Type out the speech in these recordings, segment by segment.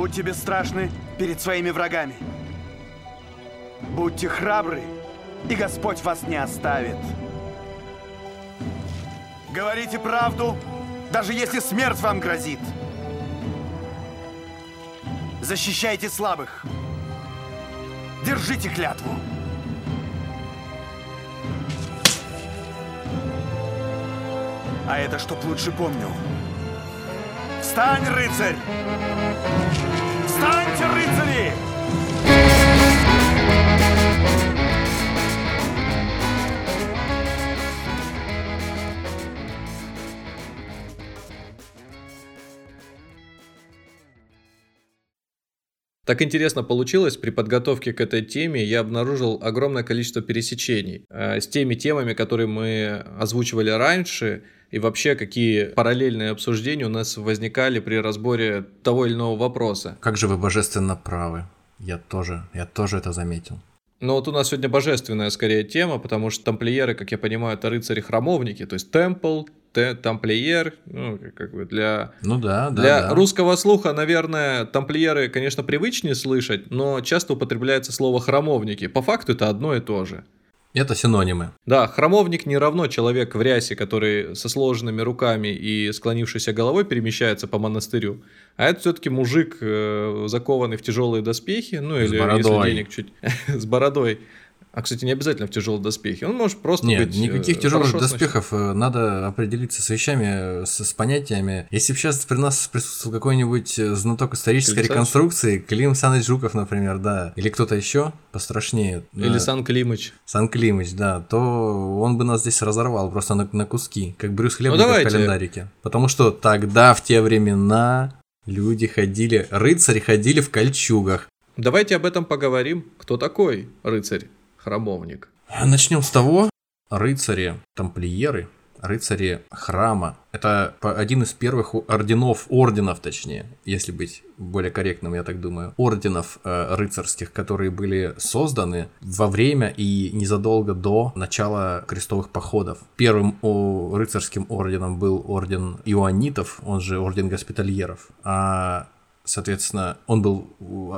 Будьте бесстрашны перед своими врагами. Будьте храбры, и Господь вас не оставит. Говорите правду, даже если смерть вам грозит. Защищайте слабых. Держите клятву. А это чтоб лучше помнил. Встань, рыцарь! Встаньте, рыцари! Так интересно получилось, при подготовке к этой теме я обнаружил огромное количество пересечений э, с теми темами, которые мы озвучивали раньше, и вообще какие параллельные обсуждения у нас возникали при разборе того или иного вопроса. Как же вы божественно правы. Я тоже, я тоже это заметил. Но вот у нас сегодня божественная скорее тема, потому что тамплиеры, как я понимаю, это рыцари-храмовники, то есть темпл, тамплиер, ну, как бы для, ну да, да, для да. русского слуха, наверное, тамплиеры, конечно, привычнее слышать, но часто употребляется слово храмовники. По факту это одно и то же. Это синонимы. Да, храмовник не равно человек в рясе, который со сложенными руками и склонившейся головой перемещается по монастырю. А это все-таки мужик, э, закованный в тяжелые доспехи, ну с или бородой. если денег чуть с бородой. А, кстати, не обязательно в тяжелые доспехи. Он может просто Нет, быть... никаких э, тяжелых доспехов. э, Надо определиться с вещами, с, с понятиями. Если бы сейчас при нас присутствовал какой-нибудь э, знаток исторической Клим Саныч? реконструкции, Клим Саныч Жуков, например, да, или кто-то еще пострашнее, Или да, Сан Климыч. Сан Климыч, да, то он бы нас здесь разорвал просто на, на куски, как Брюс Хлебников Ну, давайте. в календарике. Потому что тогда, в те времена, люди ходили, рыцари ходили в кольчугах. Давайте об этом поговорим. Кто такой рыцарь? Храмовник. Начнем с того, рыцари, тамплиеры, рыцари храма. Это один из первых орденов, орденов точнее, если быть более корректным, я так думаю, орденов э, рыцарских, которые были созданы во время и незадолго до начала крестовых походов. Первым о, рыцарским орденом был орден иоаннитов, он же орден госпитальеров, а Соответственно, он был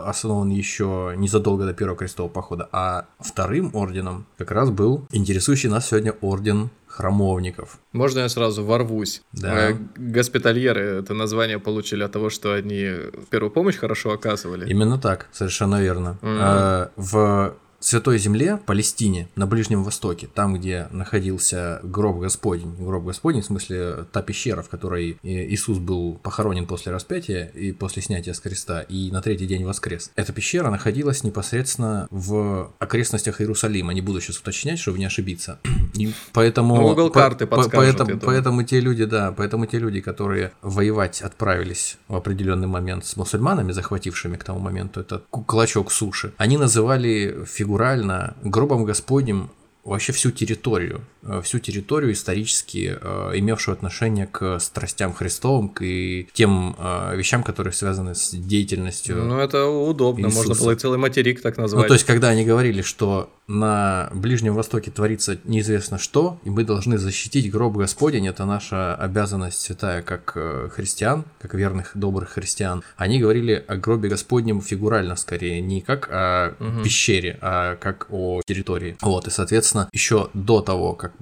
основан еще незадолго до первого крестового похода, а вторым орденом как раз был интересующий нас сегодня орден храмовников. Можно я сразу ворвусь? Да. Э, Госпитальеры это название получили от того, что они первую помощь хорошо оказывали. Именно так, совершенно верно. А, В Святой Земле, Палестине, на Ближнем Востоке, там, где находился гроб Господень, гроб Господень, в смысле та пещера, в которой Иисус был похоронен после распятия и после снятия с креста, и на третий день воскрес. Эта пещера находилась непосредственно в окрестностях Иерусалима, не буду сейчас уточнять, чтобы не ошибиться. И поэтому... Ну, угол карты по- подскажет, поэтому, поэтому те люди, да, поэтому те люди, которые воевать отправились в определенный момент с мусульманами, захватившими к тому моменту этот ку- клочок суши, они называли фигурально гробом Господним вообще всю территорию, э, всю территорию исторически э, имевшую отношение к страстям Христовым, к и тем э, вещам, которые связаны с деятельностью Ну, это удобно, можно Иисуса. было и целый материк так ну, назвать. то есть, когда они говорили, что на Ближнем Востоке творится неизвестно что, и мы должны защитить гроб Господень, это наша обязанность святая, как э, христиан, как верных, добрых христиан, они говорили о гробе Господнем фигурально скорее, не как о Мгм. пещере, а как о территории. Вот, и, соответственно, еще до того, как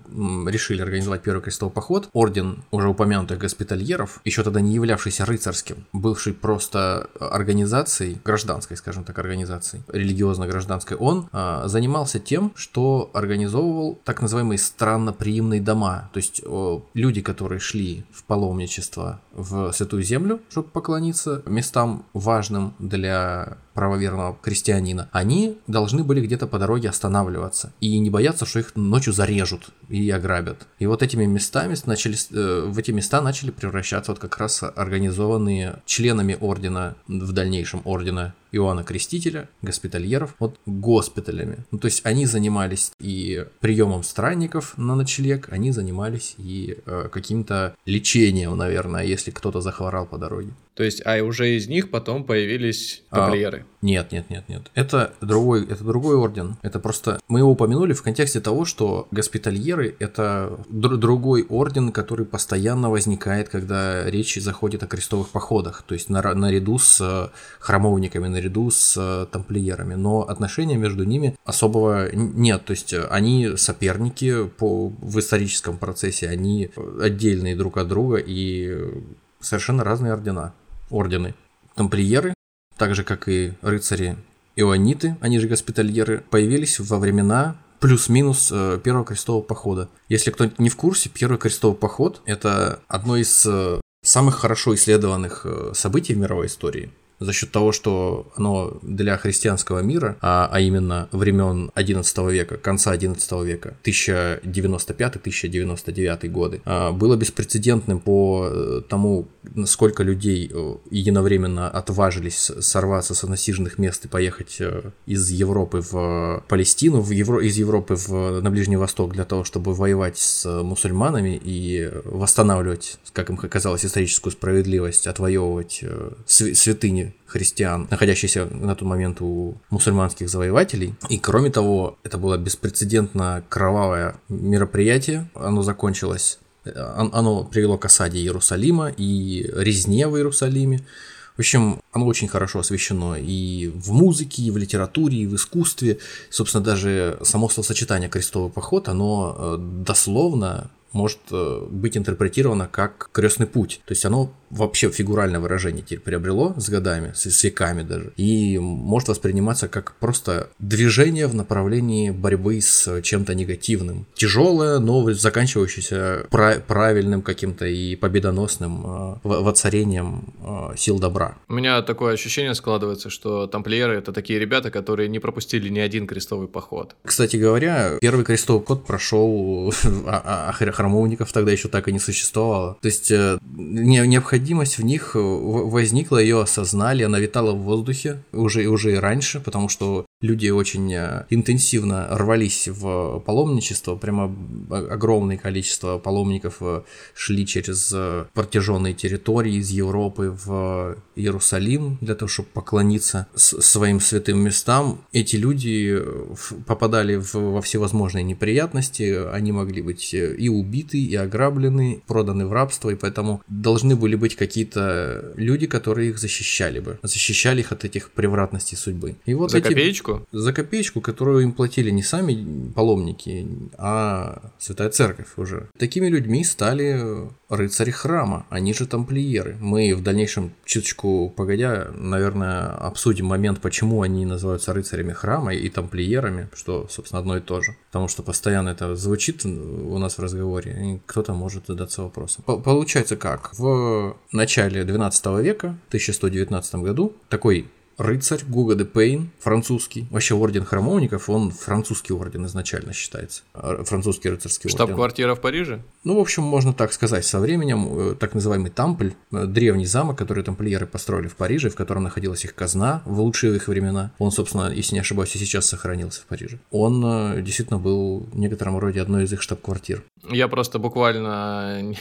решили организовать первый крестовый поход, орден уже упомянутых госпитальеров, еще тогда не являвшийся рыцарским, бывший просто организацией, гражданской, скажем так, организацией, религиозно-гражданской, он а, занимался тем, что организовывал так называемые странноприимные дома, то есть о, люди, которые шли в паломничество в Святую Землю, чтобы поклониться местам важным для правоверного крестьянина, они должны были где-то по дороге останавливаться и не бояться, что их ночью зарежут и ограбят. И вот этими местами начали, э, в эти места начали превращаться вот как раз организованные членами ордена, в дальнейшем ордена Иоанна Крестителя, госпитальеров, вот госпиталями. Ну, то есть они занимались и приемом странников на ночлег, они занимались и э, каким-то лечением, наверное, если кто-то захворал по дороге. То есть, а уже из них потом появились А, тамплиеры. Нет, нет, нет, нет. Это другой, это другой орден. Это просто мы его упомянули в контексте того, что госпитальеры это др- другой орден, который постоянно возникает, когда речь заходит о крестовых походах. То есть на- наряду с э, храмовниками, наряду с э, тамплиерами. Но отношения между ними особого нет. То есть э, они соперники по, в историческом процессе, они отдельные друг от друга и э, совершенно разные ордена. Ордены. Тамплиеры так же как и рыцари иониты, они же госпитальеры, появились во времена плюс-минус э, первого крестового похода. Если кто не в курсе, первый крестовый поход это одно из э, самых хорошо исследованных э, событий в мировой истории за счет того, что оно для христианского мира, а, а именно времен 11 века, конца 11 века, 1095-1099 годы, а, было беспрецедентным по э, тому, сколько людей э, единовременно отважились сорваться с насиженных мест и поехать э, из Европы в Палестину, в Евро... из Европы в... на Ближний Восток для того, чтобы воевать с мусульманами и восстанавливать, как им казалось, историческую справедливость, отвоевывать э, христиан, находящихся на тот момент у мусульманских завоевателей. И кроме того, это было беспрецедентно кровавое мероприятие. Оно закончилось, э, он- оно привело к осаде Иерусалима и резне в Иерусалиме. В общем, оно очень хорошо освещено и в музыке, и в литературе, и в искусстве. Собственно, даже само словосочетание «крестовый поход», оно э, дословно может э, быть интерпретировано как крестный путь. То есть оно вообще фигуральное выражение теперь приобрело с годами, с, с веками даже, и может восприниматься как просто движение в направлении борьбы с чем-то негативным. Тяжелое, но заканчивающееся пра- правильным каким-то и победоносным э, во- воцарением э, сил добра. У меня такое ощущение складывается, что тамплиеры это такие ребята, которые не пропустили ни один крестовый поход. Кстати говоря, первый крестовый код прошел, а, а храмовников тогда еще так и не существовало. То есть э, не- необходимость в них э, возникла, ее осознали, она витала в воздухе уже, уже и раньше, потому что люди очень э, интенсивно рвались в паломничество, прямо огромное количество паломников э, шли через э, протяженные территории из Европы в Иерусалим для того, чтобы поклониться своим святым местам. Эти люди попадали в- во всевозможные неприятности, они могли быть и убиты, и ограблены, проданы в рабство, и поэтому должны были быть какие-то люди, которые их защищали бы, защищали их от этих превратностей судьбы. И вот За эти- копеечку? За копеечку, которую им платили не сами паломники, а Святая Церковь уже. Такими людьми стали рыцари храма, они же тамплиеры. Мы в дальнейшем, чуточку погодя, наверное, обсудим момент, почему они называются рыцарями храма и тамплиерами, что, собственно, одно и то же. Потому что постоянно это звучит у нас в разговоре, и кто-то может задаться вопросом. По- Получается как? В начале 12 века, 1119 году, такой рыцарь Гуга де Пейн, французский. Вообще орден храмовников, он французский орден изначально считается. А, Французский рыцарский орден. Штаб-квартира в Париже? Ну, в общем, можно так сказать, со временем э, так называемый Тампль, э, древний замок, который тамплиеры построили в Париже, в котором находилась их казна в лучшие их времена. Он, собственно, если не ошибаюсь, и сейчас сохранился в Париже. Он э, действительно был в некотором роде одной из их штаб-квартир. Я просто буквально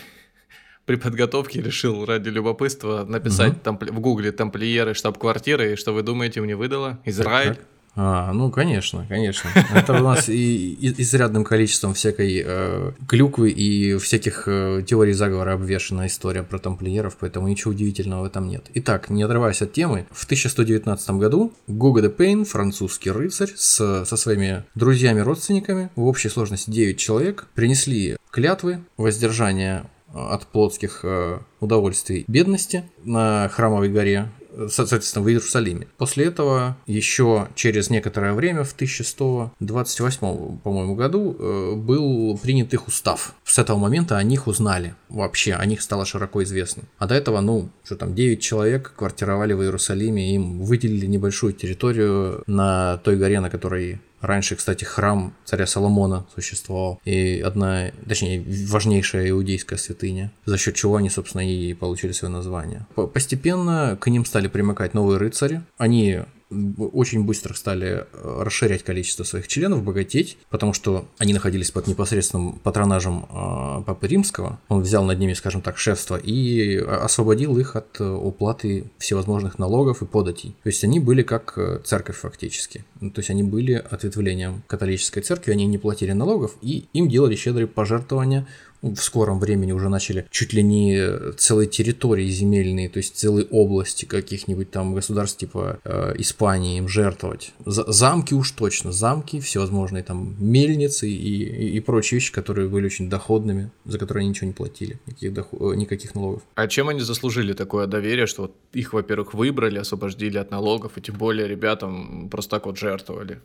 при подготовке решил ради любопытства написать тампли- в гугле тамплиеры штаб-квартиры, и что вы думаете, мне выдало? Израиль? Так. А, ну, конечно, конечно. Это у нас и, и- изрядным количеством всякой э, клюквы и всяких э, теорий заговора обвешена история про тамплиеров, поэтому ничего удивительного в этом нет. Итак, не отрываясь от темы, в 1119 году Гуго де Пейн, французский рыцарь, с, со своими друзьями-родственниками, в общей сложности 9 человек, принесли клятвы воздержания от плотских э, удовольствий бедности на храмовой горе, со- соответственно, в Иерусалиме. После этого еще через некоторое время, в 1128, по-моему, году, э, был принят их устав. С этого момента о них узнали. Вообще, о них стало широко известно. А до этого, ну, что там, 9 человек квартировали в Иерусалиме, им выделили небольшую территорию на той горе, на которой Раньше, кстати, храм царя Соломона существовал, и одна, точнее, важнейшая иудейская святыня, за счет чего они, собственно, и получили свое название. По- Постепенно к ним стали примыкать новые рыцари. Они очень быстро стали э, расширять количество своих членов, богатеть, потому что они находились под непосредственным патронажем э, Папы Римского. Он взял над ними, скажем так, шефство и освободил их от уплаты всевозможных налогов и податей. То есть они были как церковь фактически. То есть они были ответвлением католической церкви, они не платили налогов, и им делали щедрые пожертвования в скором времени уже начали чуть ли не целые территории земельные, то есть целые области каких-нибудь там государств типа э, Испании им жертвовать. За замки уж точно, замки, всевозможные там мельницы и, и, и прочие вещи, которые были очень доходными, за которые они ничего не платили, никаких, доход, э, никаких налогов. А чем они заслужили такое доверие, что вот их, во-первых, выбрали, освободили от налогов, и тем более ребятам просто так вот жертвовали?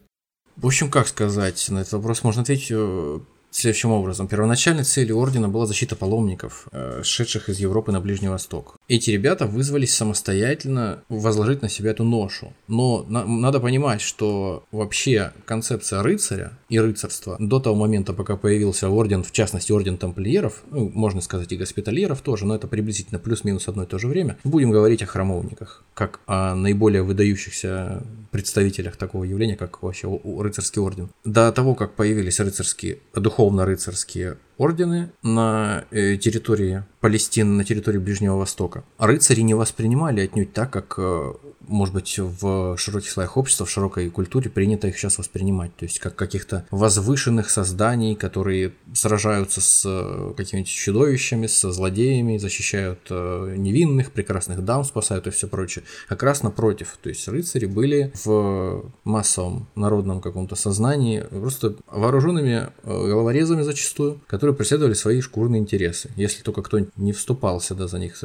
В общем, как сказать, на этот вопрос можно ответить э, следующим образом. Первоначальной целью ордена была защита паломников, э, шедших из Европы на Ближний Восток. Эти ребята вызвались самостоятельно возложить на себя эту ношу. Но на, надо понимать, что вообще концепция рыцаря и рыцарства до того момента, пока появился орден, в частности орден тамплиеров, ну, можно сказать и госпитальеров тоже, но это приблизительно плюс-минус одно и то же время, будем говорить о храмовниках, как о наиболее выдающихся представителях такого явления, как вообще рыцарский орден. До того, как появились рыцарские, духовно-рыцарские ордены на э, территории Палестины, на территории Ближнего Востока, рыцари не воспринимали отнюдь так, как э, может быть, в широких слоях общества, в широкой культуре принято их сейчас воспринимать. То есть как каких-то возвышенных созданий, которые сражаются с э, какими-то чудовищами, со злодеями, защищают невинных, прекрасных дам, спасают и все прочее. Как раз напротив. То есть рыцари были в массовом народном каком-то сознании просто вооруженными головорезами зачастую, которые преследовали свои шкурные интересы. Если только кто-нибудь не вступался да, за них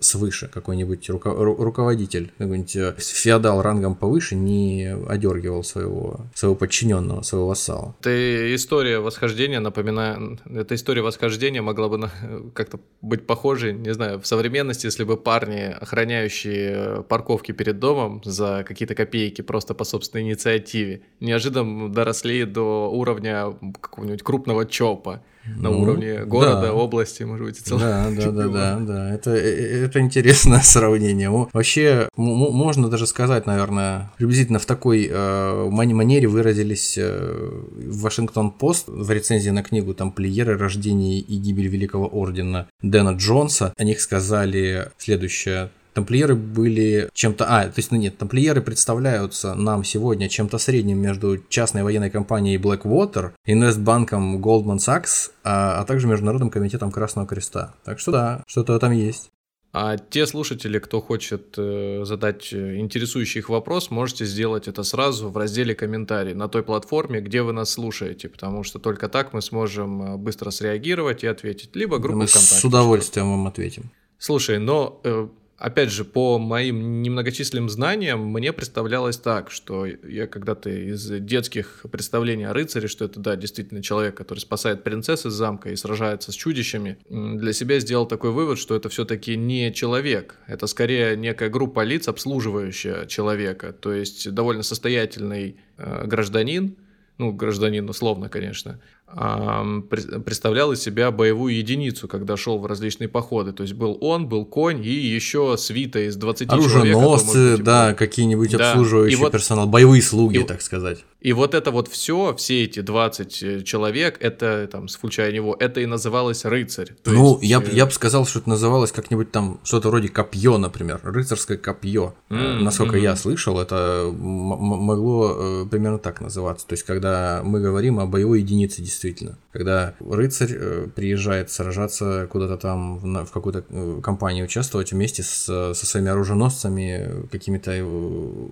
свыше, какой-нибудь руководитель, какой-нибудь э, феодал рангом повыше не одергивал своего, своего подчиненного, своего вассала. Это история восхождения, напоминаю, эта история восхождения могла бы как-то быть похожей, не знаю, в современности, если бы парни, охраняющие парковки перед домом за какие-то копейки просто по собственной инициативе, неожиданно доросли до уровня какого-нибудь крупного ЧОПа на ну, уровне города, да. области, может быть, целого. Да, да, да, да, да. Это, э, э, это интересное сравнение. Вообще, можно даже сказать, наверное, приблизительно в такой э, манере выразились э, Вашингтон-Пост в рецензии на книгу «Тамплиеры. Рождение и гибель Великого Ордена» Дэна Джонса. О них сказали следующее Тамплиеры были чем-то... А, то есть, ну нет, тамплиеры представляются нам сегодня чем-то средним между частной военной компанией Blackwater, инвестбанком Goldman Sachs, а, а также Международным комитетом Красного Креста. Так что да, что-то там есть. А те слушатели, кто хочет э, задать э, интересующий их вопрос, можете сделать это сразу в разделе комментарий на той платформе, где вы нас слушаете, потому что только так мы сможем э, быстро среагировать и ответить. Либо группу мы ВКонтакте. С удовольствием вам ответим. Слушай, но э, опять же, по моим немногочисленным знаниям, мне представлялось так, что я когда-то из детских представлений о рыцаре, что это, да, действительно человек, который спасает принцесс из замка и сражается с чудищами, для себя сделал такой вывод, что это все-таки не человек, это скорее некая группа лиц, обслуживающая человека, то есть довольно состоятельный э, гражданин, ну, гражданин условно, конечно, представлял из себя боевую единицу, когда шел в различные походы. То есть был он, был конь и еще свита из 20 человек. Оруженосцы, да, какие-нибудь да. обслуживающие вот, персонал, боевые слуги, и, так сказать. И вот это вот все, все эти 20 э, человек, это там, включая него, это и называлось рыцарь. То ну, есть, я, э... я бы сказал, что это называлось как-нибудь там что-то вроде копье, например, рыцарское копье. Mm-hmm. Насколько mm-hmm. я слышал, это могло э, примерно так называться. То есть, когда мы говорим о боевой единице, действительно действительно. Когда рыцарь э, приезжает сражаться куда-то там в, в какую-то э, компанию участвовать вместе с, со своими оруженосцами, какими-то э,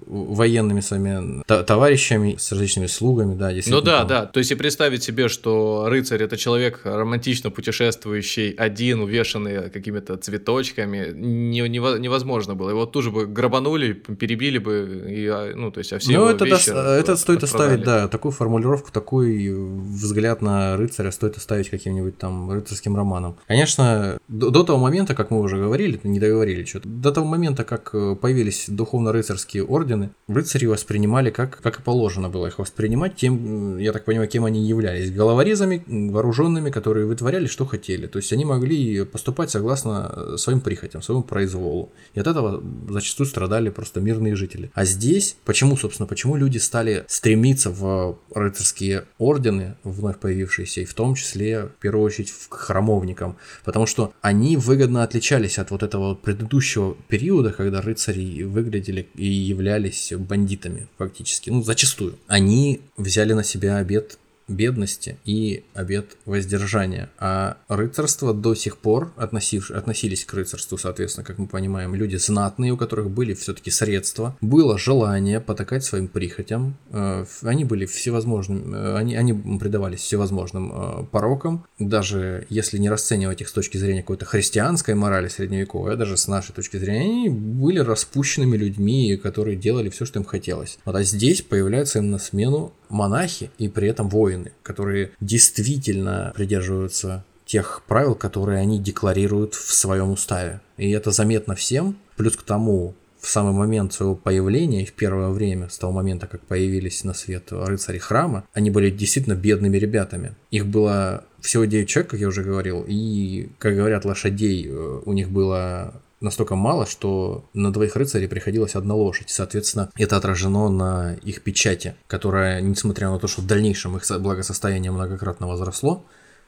военными своими товарищами, с различными слугами, да. Ну да, там. да. То есть и представить себе, что рыцарь это человек романтично путешествующий, один, увешанный какими-то цветочками, не, не, невозможно было. Его тут же бы грабанули, перебили бы, и, а, ну, то есть, а все Ну, это, да, это стоит оставить, да, такую формулировку, такой взгляд на рыцаря рыцаря стоит оставить каким-нибудь там рыцарским романом. Конечно, до, до того момента, как мы уже говорили, не договорили что-то, до того момента, как э, появились духовно-рыцарские ордены, рыцари воспринимали как, как и положено было их воспринимать тем, я так понимаю, кем они являлись. Головорезами, вооруженными, которые вытворяли, что хотели. То есть они могли поступать согласно своим прихотям, своему произволу. И от этого зачастую страдали просто мирные жители. А здесь, почему, собственно, почему люди стали стремиться в рыцарские ордены, вновь появившиеся, и в том числе, в первую очередь, к храмовникам? Потому что они выгодно отличались от вот этого предыдущего периода, когда рыцари выглядели и являлись бандитами фактически, ну, зачастую. Они взяли на себя обет бедности и обет воздержания. А рыцарство до сих пор относив, относились к рыцарству, соответственно, как мы понимаем, люди знатные, у которых были все-таки средства, было желание потакать своим прихотям, э, они были всевозможными, э, они, они предавались всевозможным э, порокам, даже если не расценивать их с точки зрения какой-то христианской морали средневековой, а даже с нашей точки зрения, они были распущенными людьми, которые делали все, что им хотелось. Вот а здесь появляется им на смену монахи и при этом воины, которые действительно придерживаются тех правил, которые они декларируют в своем уставе. И это заметно всем. Плюс к тому, в самый момент своего появления в первое время, с того момента, как появились на свет рыцари храма, они были действительно бедными ребятами. Их было всего 9 человек, как я уже говорил, и, как говорят, лошадей э, у них было настолько мало, что на двоих рыцарей приходилось одна лошадь. Соответственно, это отражено на их печати, которая, несмотря на то, что в дальнейшем их благосостояние многократно возросло,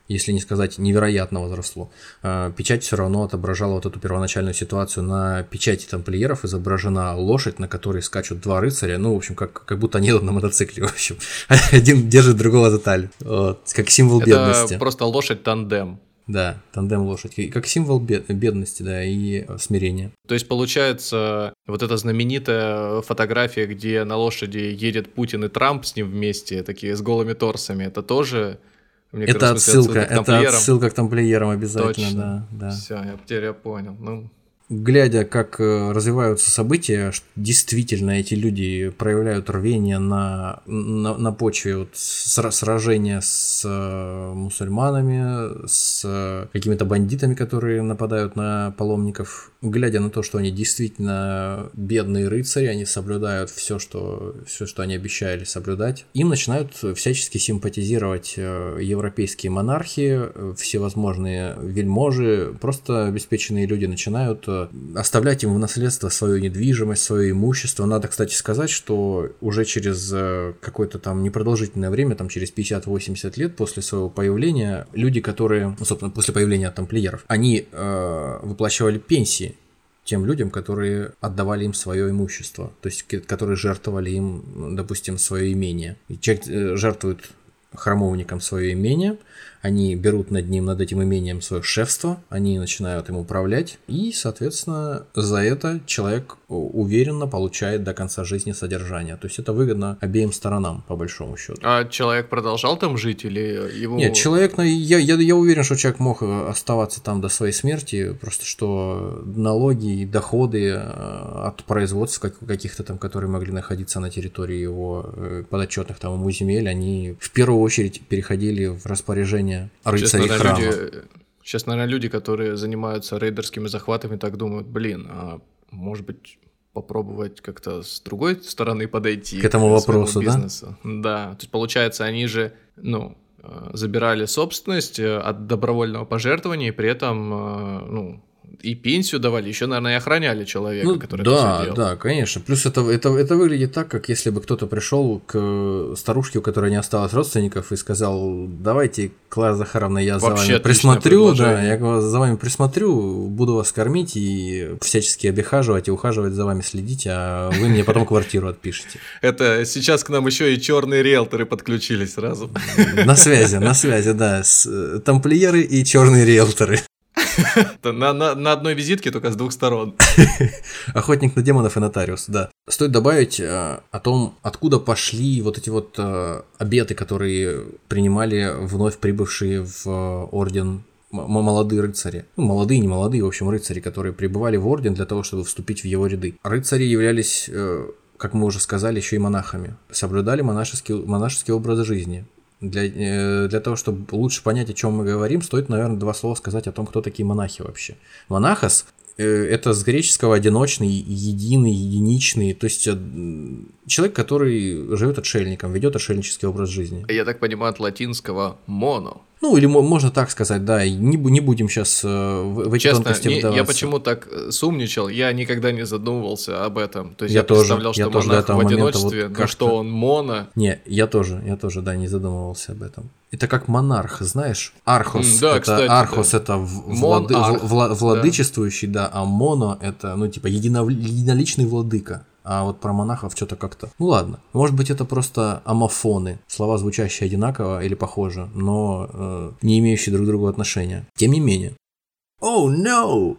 если не сказать невероятно возросло. А, печать все равно отображала вот эту первоначальную ситуацию. На печати тамплиеров изображена лошадь, на которой скачут два рыцаря. Ну, в общем, как, как будто они едут на мотоцикле, в общем. Один держит другого за талию. Вот. Как символ Это бедности. просто лошадь-тандем. Да, тандем лошадь. Как символ бедности, да, и смирения. То есть, получается, вот эта знаменитая фотография, где на лошади едет Путин и Трамп с ним вместе, такие с голыми торсами, это тоже... Мне это кажется, отсылка это отсылка к тамплиерам обязательно, Точно. да, да. Все, я теперь я понял. Ну, глядя, как э, развиваются события, действительно эти люди проявляют рвение на, на, на почве вот сражения с э, мусульманами, с какими-то бандитами, которые нападают на паломников. Глядя на то, что они действительно бедные рыцари, они соблюдают все, что, все, что они обещали соблюдать, им начинают всячески симпатизировать э, европейские монархи, всевозможные вельможи, просто обеспеченные люди начинают оставлять им в наследство свою недвижимость, свое имущество. Надо, кстати, сказать, что уже через э, какое-то там непродолжительное время, там через 50-80 лет после своего появления, люди, которые, ну, собственно, после появления тамплиеров, они э, выплачивали пенсии тем людям, которые отдавали им свое имущество, то есть которые жертвовали им, допустим, свое имение. И человек э, жертвует храмовникам свое имение, они берут над ним, над этим имением свое шефство, они начинают им управлять, и, соответственно, за это человек уверенно получает до конца жизни содержание. То есть это выгодно обеим сторонам, по большому счету. А человек продолжал там жить или его... Нет, человек, ну, я, я, я уверен, что человек мог оставаться там до своей смерти, просто что налоги и доходы э, от производства каких-то там, которые могли находиться на территории его э, подотчетных там ему земель, они в первую очередь переходили в распоряжение появления рыцарей сейчас, храма. Люди, сейчас, наверное, люди, которые занимаются рейдерскими захватами, так думают, блин, а может быть попробовать как-то с другой стороны подойти к этому к вопросу, бизнесу. да? Да, то есть получается, они же, ну, э, забирали собственность э, от добровольного пожертвования и при этом, э, ну, и пенсию давали, еще, наверное, и охраняли человека, ну, который да, это все. Да, конечно. Плюс это, это, это выглядит так, как если бы кто-то пришел к старушке, у которой не осталось родственников, и сказал, давайте, Клара Захаровна, я Вообще за вами присмотрю, да, я за вами присмотрю, буду вас кормить и всячески обихаживать и ухаживать за вами, следить, а вы мне потом квартиру отпишете. Это сейчас к нам еще и черные риэлторы подключились сразу. На связи, на связи, да. Э, тамплиеры и черные риэлторы. на, одной визитке только с двух сторон. Охотник на демонов и нотариус, да. Стоит добавить э, о том, откуда пошли вот эти вот э, обеты, которые принимали вновь прибывшие в э, орден молодые рыцари. Ну, молодые, не молодые, в общем, рыцари, которые прибывали в орден для того, чтобы вступить в его ряды. Рыцари являлись, как мы уже сказали, еще и монахами. Соблюдали монашеский, монашеский образ жизни для, э, для того, чтобы лучше понять, о чем мы говорим, стоит, наверное, два слова сказать о том, кто такие монахи вообще. Монахос э, это с греческого одиночный, единый, единичный, то есть э, человек, который живет отшельником, ведет отшельнический образ жизни. Я так понимаю, от латинского моно. Ну, или можно так сказать, да, не, не будем сейчас э, в, в эти Честно, тонкости не, вдаваться. я почему так э, сумничал, я никогда не задумывался об этом. То есть Я я, тоже, представлял, я что тоже до монах этого в одиночестве, вот но что он моно. Не, я тоже, я тоже, да, не задумывался об этом. Это как монарх, знаешь? Архос. М, да, это, кстати, Архос да. это влады- вла- вла- владычествующий, да. а моно это, ну, типа, едино- единоличный владыка. А вот про монахов что-то как-то... Ну ладно, может быть это просто амофоны, слова, звучащие одинаково или похоже, но э, не имеющие друг к другу отношения. Тем не менее. Oh no!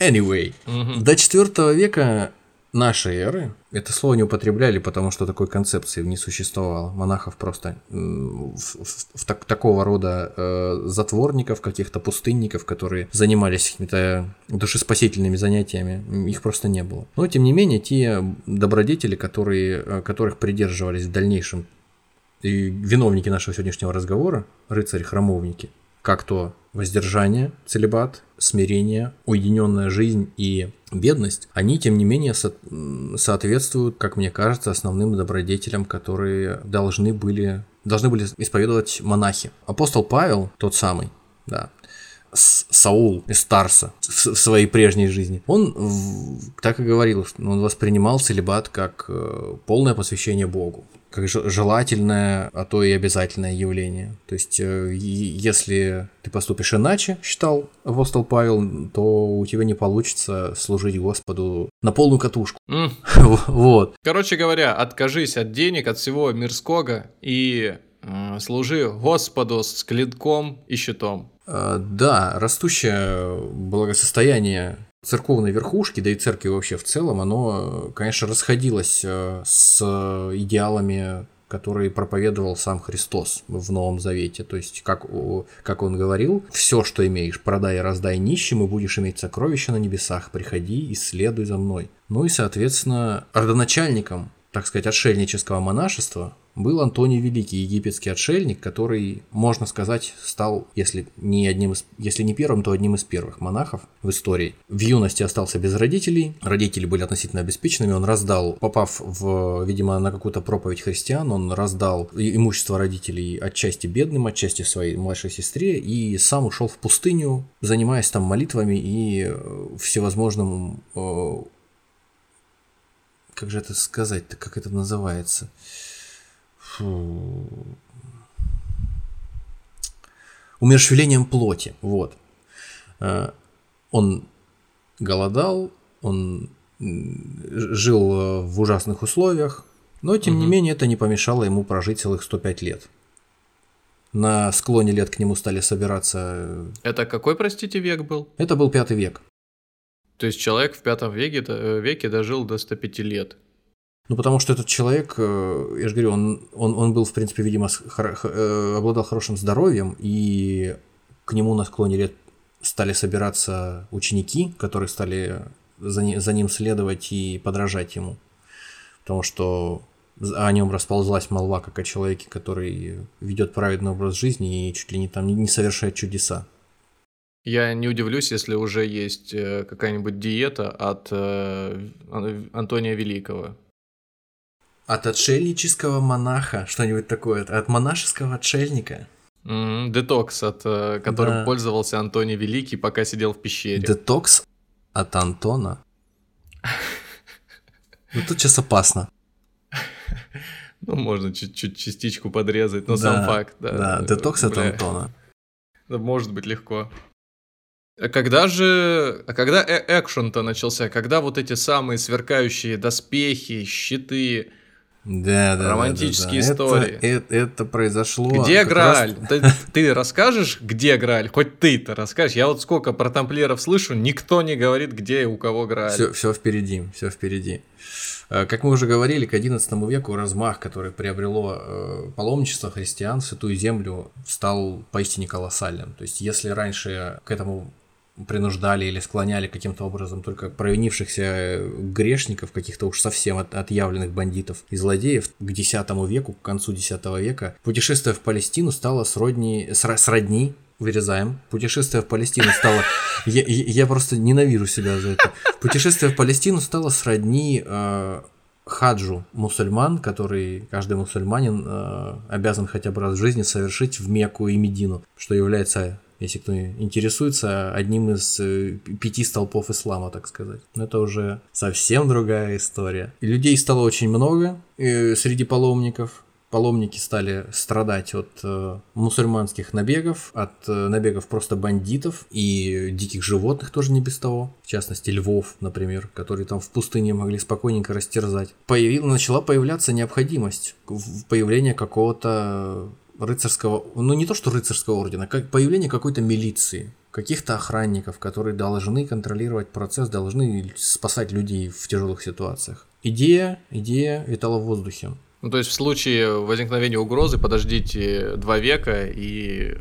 Anyway, Мгм. до 4 века нашей эры это слово не употребляли, потому что такой концепции не существовало. Монахов просто в, в- в так- такого рода э, затворников, каких-то пустынников, которые занимались какими-то душеспасительными занятиями, их просто не было. Но тем не менее, те добродетели, которые, э, которых придерживались в дальнейшем и виновники нашего сегодняшнего разговора, рыцари-храмовники, как то воздержание, целебат, смирение, уединенная жизнь и бедность, они, тем не менее, со- соответствуют, как мне кажется, основным добродетелям, которые должны были, должны были исповедовать монахи. Апостол Павел, тот самый, да, Саул из Тарса в, своей прежней жизни, он так и говорил, он воспринимал целебат как э, полное посвящение Богу, как же- желательное, а то и обязательное явление. То есть, э, если ты поступишь иначе, считал апостол Павел, то у тебя не получится служить Господу на полную катушку. М. Вот. Короче говоря, откажись от денег, от всего мирского и э, служи Господу с клинком и щитом. Э, Да, растущее благосостояние церковной верхушки, да и церкви вообще в целом, оно, конечно, расходилось э, с идеалами, которые проповедовал сам Христос в Новом Завете. То есть, как, как он говорил, все, что имеешь, продай и раздай нищим, и будешь иметь сокровища на небесах, приходи и следуй за мной. Ну и, соответственно, родоначальником, так сказать, отшельнического монашества был Антоний Великий, египетский отшельник, который, можно сказать, стал, если не одним из, если не первым, то одним из первых монахов в истории. В юности остался без родителей, родители были относительно обеспеченными, он раздал, попав в, видимо, на какую-то проповедь христиан, он раздал имущество родителей отчасти бедным, отчасти своей младшей сестре, и сам ушел в пустыню, занимаясь там молитвами и э, всевозможным э, как же это сказать-то, как это называется? Фу. Умерщвлением плоти, вот. Э, Он голодал, он м, жил э, в ужасных условиях, но тем не менее это не помешало ему прожить целых 105 лет. На склоне лет к нему стали собираться... э, Это какой, простите, век был? Это был пятый век. То есть человек в пятом веке, э, веке дожил до 105 лет. Ну, потому что этот человек, э, я же говорю, он, он, он был, в принципе, видимо, с- хоро- хо- э, обладал хорошим здоровьем, и к нему на склоне лет стали собираться ученики, которые стали за, ни- за ним следовать и подражать ему. Потому что о нем расползлась молва, как о человеке, который ведет праведный образ жизни и чуть ли не там не- не совершает чудеса. Я не удивлюсь, если уже есть э, какая-нибудь диета от э, Ан- Антония Великого. От отшельнического монаха, что-нибудь такое, от монашеского отшельника. Мгм, Детокс, от, э, которым Да. пользовался Антоний Великий, пока сидел в пещере. Детокс от Антона. Ну тут сейчас опасно. Ну, можно чуть-чуть частичку подрезать, но сам факт, да. Да, детокс от Антона. да, Может быть легко. А когда же... А когда э- экшен-то начался? Когда вот эти самые сверкающие доспехи, щиты... Да, да, да, Романтические да, да. истории. Это, это, это произошло. Где как раз- Грааль? Ты, ты расскажешь, где Грааль? Хоть ты-то расскажешь. Я вот сколько про тамплиеров слышу, никто не говорит, где и у кого Грааль. Все, все впереди, все впереди. Э, Как мы уже говорили, к XI веку размах, который приобрело э, паломничество христиан Святую Землю, стал поистине колоссальным. То есть, если раньше к этому принуждали или склоняли каким-то образом только провинившихся грешников, каких-то уж совсем от, отъявленных бандитов и злодеев к X веку, к концу X века, путешествие в Палестину стало сродни, сродни вырезаем. Путешествие в Палестину стало... Я, я просто ненавижу себя за это. Путешествие в Палестину стало сродни э, хаджу мусульман, который каждый мусульманин э, обязан хотя бы раз в жизни совершить в Мекку и Медину, что является если кто интересуется, одним из э, пяти столпов ислама, так сказать. Но это уже совсем другая история. И людей стало очень много э, среди паломников паломники стали страдать от э, мусульманских набегов, от э, набегов просто бандитов и диких животных тоже не без того, в частности львов, например, которые там в пустыне могли спокойненько растерзать. Появил, начала появляться необходимость появления какого-то рыцарского, ну не то что рыцарского ордена, как появление какой-то милиции, каких-то охранников, которые должны контролировать процесс, должны спасать людей в тяжелых ситуациях. Идея, идея витала в воздухе. Ну, то есть в случае возникновения угрозы подождите два века и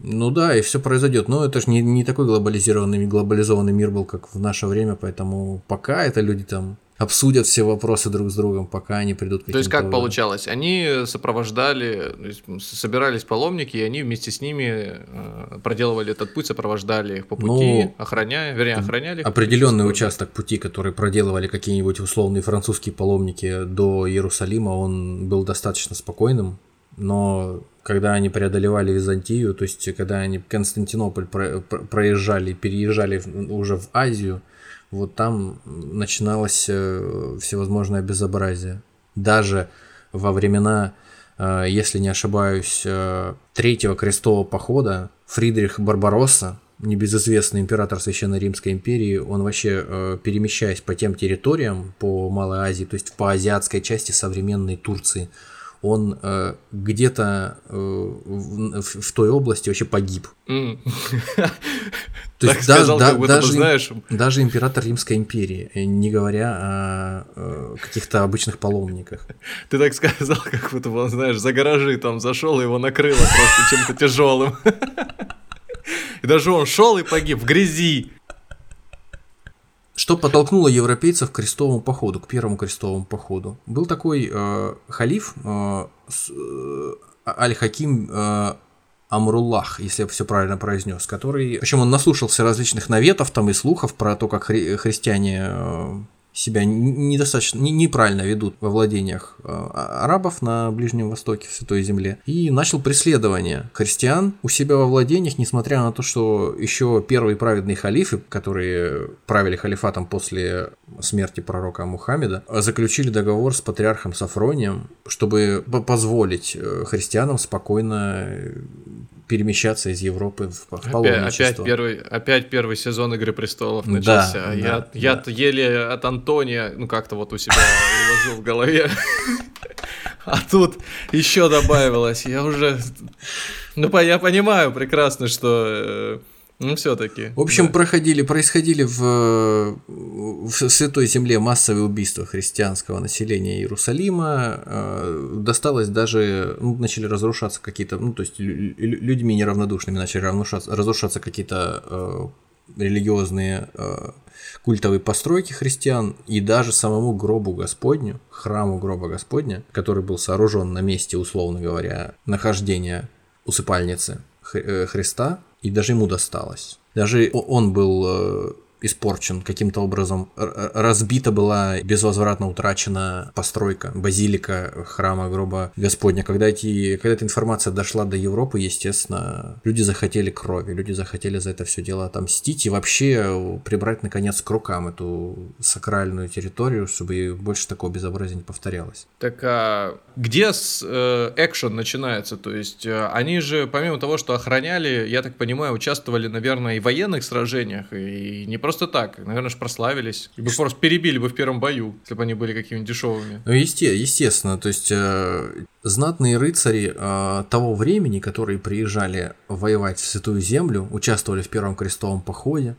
ну да, и все произойдет. Но это же не, не такой глобализированный, глобализованный мир был, как в наше время, поэтому пока это люди там обсудят все вопросы друг с другом, пока они придут к То есть как получалось? Они сопровождали, собирались паломники, и они вместе с ними э, проделывали этот путь, сопровождали их по пути, ну, охраняя, вернее, охраняли их. Определенный участок пути, который проделывали какие-нибудь условные французские паломники до Иерусалима, он был достаточно спокойным, но когда они преодолевали Византию, то есть когда они Константинополь проезжали, переезжали уже в Азию, вот там начиналось э, всевозможное безобразие. Даже во времена, э, если не ошибаюсь, э, третьего крестового похода Фридрих Барбаросса, небезызвестный император Священной Римской империи, он вообще, перемещаясь по тем территориям, по Малой Азии, то есть по азиатской части современной Турции, он э, где-то э, в, в той области вообще погиб. Mm. То есть да, сказал, да, даже, знаешь... даже император Римской империи, э, не говоря о, о каких-то обычных паломниках. Ты так сказал, как будто он, знаешь, за гаражи там зашел, его накрыло просто чем-то тяжелым. И даже он шел и погиб в грязи. Что подтолкнуло европейцев к крестовому походу, к первому крестовому походу? Был такой э, халиф э, э, Аль-Хаким э, Амруллах, если я все правильно произнес, который, причем он наслушался различных наветов там и слухов про то, как хри- христиане э, себя недостаточно, неправильно ведут во владениях э, а, арабов на Ближнем Востоке, в Святой Земле, и начал преследование христиан у себя во владениях, несмотря на то, что еще первые праведные халифы, которые правили халифатом после смерти пророка Мухаммеда, заключили договор с патриархом Сафронием, чтобы позволить э, христианам спокойно перемещаться из Европы в, в паломничество. Опять, опять, первый, опять первый сезон Игры престолов начался. Да, я да, я да. еле от Антония, ну как-то вот у себя уложил в голове. А тут еще добавилось. Я уже. Ну, я понимаю прекрасно, что э, ну, все-таки. В общем, да. проходили, происходили в, в Святой Земле массовые убийства христианского населения Иерусалима. Э, досталось даже, ну, начали разрушаться какие-то, ну, то есть людьми неравнодушными начали разрушаться, разрушаться какие-то э, религиозные э, культовые постройки христиан и даже самому гробу Господню, храму гроба Господня, который был сооружен на месте, условно говоря, нахождения усыпальницы э, Христа, и даже ему досталось. Даже он был э, испорчен каким-то образом. Разбита была, безвозвратно утрачена постройка, базилика храма гроба Господня. Когда, эти, когда эта информация дошла до Европы, естественно, люди захотели крови, люди захотели за это все дело отомстить и вообще прибрать, наконец, к рукам эту сакральную территорию, чтобы больше такого безобразия не повторялось. Так а где с, э, экшен начинается? То есть э, они же, помимо того, что охраняли, я так понимаю, участвовали, наверное, и в военных сражениях, и не просто так. Наверное, же прославились. И бы просто перебили бы в первом бою, если бы они были какими-нибудь дешевыми. Ну, есте, естественно. То есть, э, знатные рыцари э, того времени, которые приезжали воевать в Святую Землю, участвовали в Первом крестовом походе,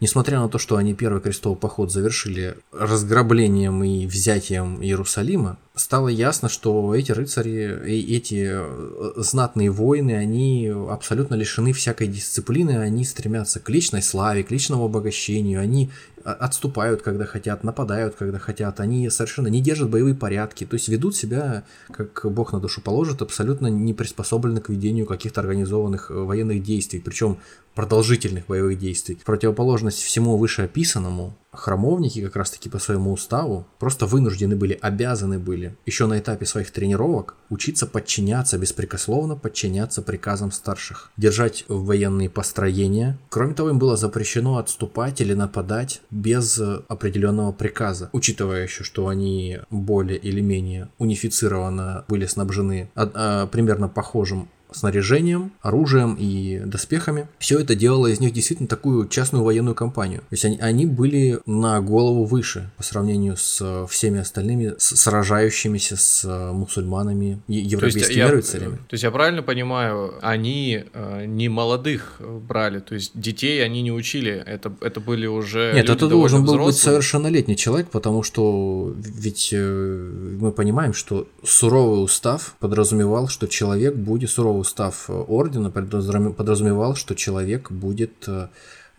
несмотря на то, что они Первый крестовый поход завершили разграблением и взятием Иерусалима, стало ясно, что эти рыцари, и эти э, знатные воины, они абсолютно лишены всякой дисциплины, они стремятся к личной славе, к личному обогащению, они отступают, когда хотят, нападают, когда хотят, они совершенно не держат боевые порядки, то есть ведут себя, как Бог на душу положит, абсолютно не приспособлены к ведению каких-то организованных э, военных действий, причем продолжительных боевых действий. Противоположность всему вышеописанному, храмовники как раз-таки по своему уставу просто вынуждены были, обязаны были еще на этапе своих тренировок учиться подчиняться, беспрекословно подчиняться приказам старших, держать военные построения. Кроме того, им было запрещено отступать или нападать без определенного приказа, учитывая еще, что они более или менее унифицированно были снабжены а, а, примерно похожим снаряжением, оружием и доспехами. Все это делало из них действительно такую частную военную компанию. То есть они, они были на голову выше по сравнению с всеми остальными с, сражающимися с э, мусульманами, европейскими то рыцарями. То есть я правильно понимаю, они э, не молодых брали, то есть детей они не учили, это, это были уже Нет, это должен был взрослые. быть совершеннолетний человек, потому что ведь э, мы понимаем, что суровый устав подразумевал, что человек будет суровый устав ордена подразумевал, что человек будет э,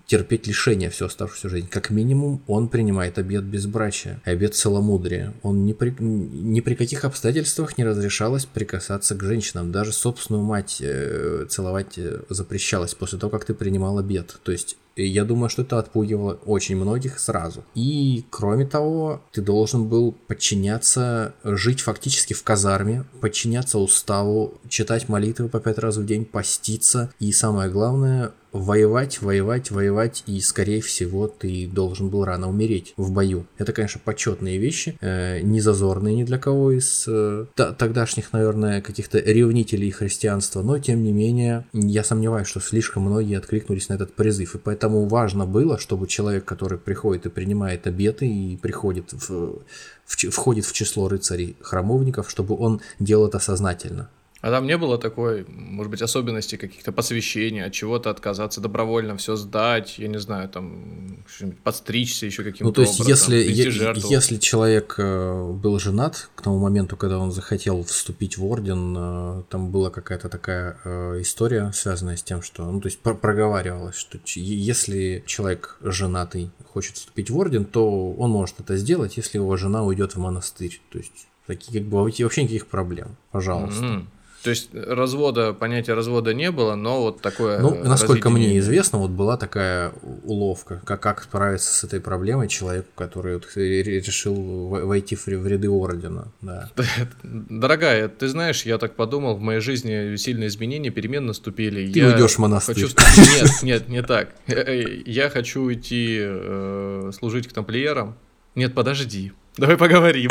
терпеть лишения всю оставшуюся жизнь. Как минимум, он принимает обед безбрачия, обед целомудрия. Он ни при, ни при каких обстоятельствах не разрешалось прикасаться к женщинам. Даже собственную мать э, целовать э, запрещалось после того, как ты принимал обед. То есть я думаю, что это отпугивало очень многих сразу. И, кроме того, ты должен был подчиняться, жить фактически в казарме, подчиняться уставу, читать молитвы по пять раз в день, поститься. И самое главное, воевать, воевать, воевать, и, скорее всего, ты должен был рано умереть в бою. Это, конечно, почетные вещи, э, не зазорные ни для кого из э, тогдашних, наверное, каких-то ревнителей христианства, но, тем не менее, я сомневаюсь, что слишком многие откликнулись на этот призыв, и поэтому важно было, чтобы человек, который приходит и принимает обеты, и приходит в, в, входит в число рыцарей храмовников, чтобы он делал это сознательно. А там не было такой, может быть, особенности каких-то посвящений, от чего-то отказаться добровольно, все сдать, я не знаю, там подстричься еще каким-то Ну, то есть, образом, если, если человек э, был женат к тому моменту, когда он захотел вступить в орден, э, там была какая-то такая э, история, связанная с тем, что, ну, то есть, проговаривалось, что если человек женатый хочет вступить в орден, то он может это сделать, если его жена уйдет в монастырь. То есть, такие как бы вообще никаких проблем. Пожалуйста. Mm-hmm. То есть развода, понятия развода не было, но вот такое. Ну, насколько мне известно, вот была такая уловка, как, как справиться с этой проблемой человеку, который вот решил войти в ряды ордена. Да. Дорогая, ты знаешь, я так подумал, в моей жизни сильные изменения, перемены наступили. Ты я уйдешь в монастырь. Хочу... Нет, нет, не так. Я хочу уйти э, служить к тамплиерам. Нет, подожди. Давай поговорим.